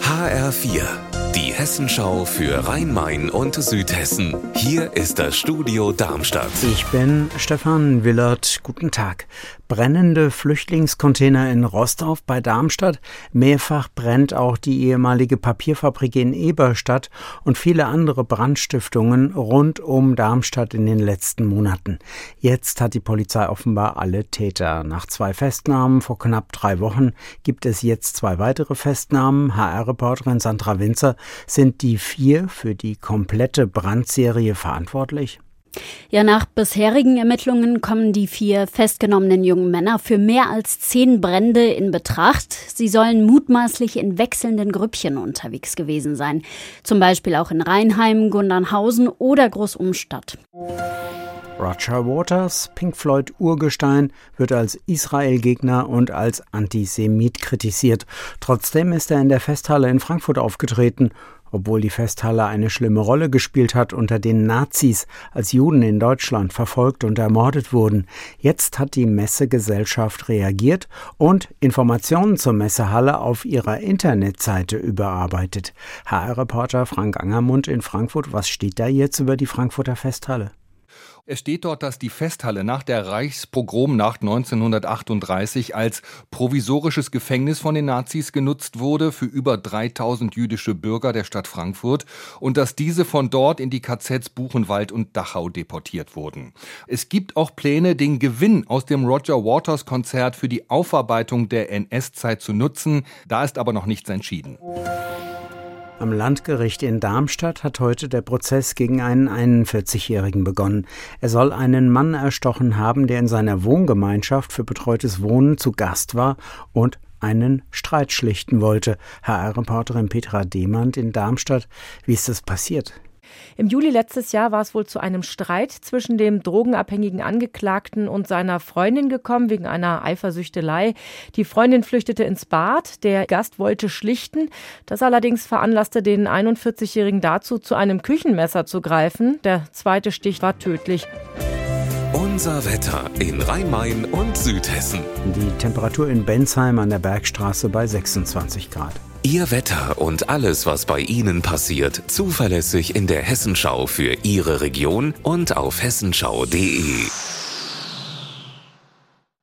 HR4, die Hessenschau für Rhein-Main und Südhessen. Hier ist das Studio Darmstadt. Ich bin Stefan Willert. Guten Tag. Brennende Flüchtlingscontainer in Rostorf bei Darmstadt. Mehrfach brennt auch die ehemalige Papierfabrik in Eberstadt und viele andere Brandstiftungen rund um Darmstadt in den letzten Monaten. Jetzt hat die Polizei offenbar alle Täter. Nach zwei Festnahmen vor knapp drei Wochen gibt es jetzt zwei weitere Festnahmen. HR-Reporterin Sandra Winzer, sind die vier für die komplette Brandserie verantwortlich? Ja, nach bisherigen Ermittlungen kommen die vier festgenommenen jungen Männer für mehr als zehn Brände in Betracht. Sie sollen mutmaßlich in wechselnden Grüppchen unterwegs gewesen sein. Zum Beispiel auch in Rheinheim, Gundernhausen oder Großumstadt. Roger Waters, Pink Floyd Urgestein, wird als Israel-Gegner und als Antisemit kritisiert. Trotzdem ist er in der Festhalle in Frankfurt aufgetreten obwohl die Festhalle eine schlimme Rolle gespielt hat unter den Nazis, als Juden in Deutschland verfolgt und ermordet wurden. Jetzt hat die Messegesellschaft reagiert und Informationen zur Messehalle auf ihrer Internetseite überarbeitet. HR-Reporter Frank Angermund in Frankfurt, was steht da jetzt über die Frankfurter Festhalle? Es steht dort, dass die Festhalle nach der Reichspogromnacht 1938 als provisorisches Gefängnis von den Nazis genutzt wurde für über 3000 jüdische Bürger der Stadt Frankfurt und dass diese von dort in die KZs Buchenwald und Dachau deportiert wurden. Es gibt auch Pläne, den Gewinn aus dem Roger Waters Konzert für die Aufarbeitung der NS-Zeit zu nutzen. Da ist aber noch nichts entschieden. Am Landgericht in Darmstadt hat heute der Prozess gegen einen 41-Jährigen begonnen. Er soll einen Mann erstochen haben, der in seiner Wohngemeinschaft für betreutes Wohnen zu Gast war und einen Streit schlichten wollte. HR-Reporterin Petra Demand in Darmstadt. Wie ist das passiert? Im Juli letztes Jahr war es wohl zu einem Streit zwischen dem drogenabhängigen Angeklagten und seiner Freundin gekommen wegen einer Eifersüchtelei. Die Freundin flüchtete ins Bad, der Gast wollte schlichten. Das allerdings veranlasste den 41-Jährigen dazu, zu einem Küchenmesser zu greifen. Der zweite Stich war tödlich. Unser Wetter in Rhein-Main und Südhessen. Die Temperatur in Bensheim an der Bergstraße bei 26 Grad. Ihr Wetter und alles, was bei Ihnen passiert, zuverlässig in der Hessenschau für Ihre Region und auf hessenschau.de.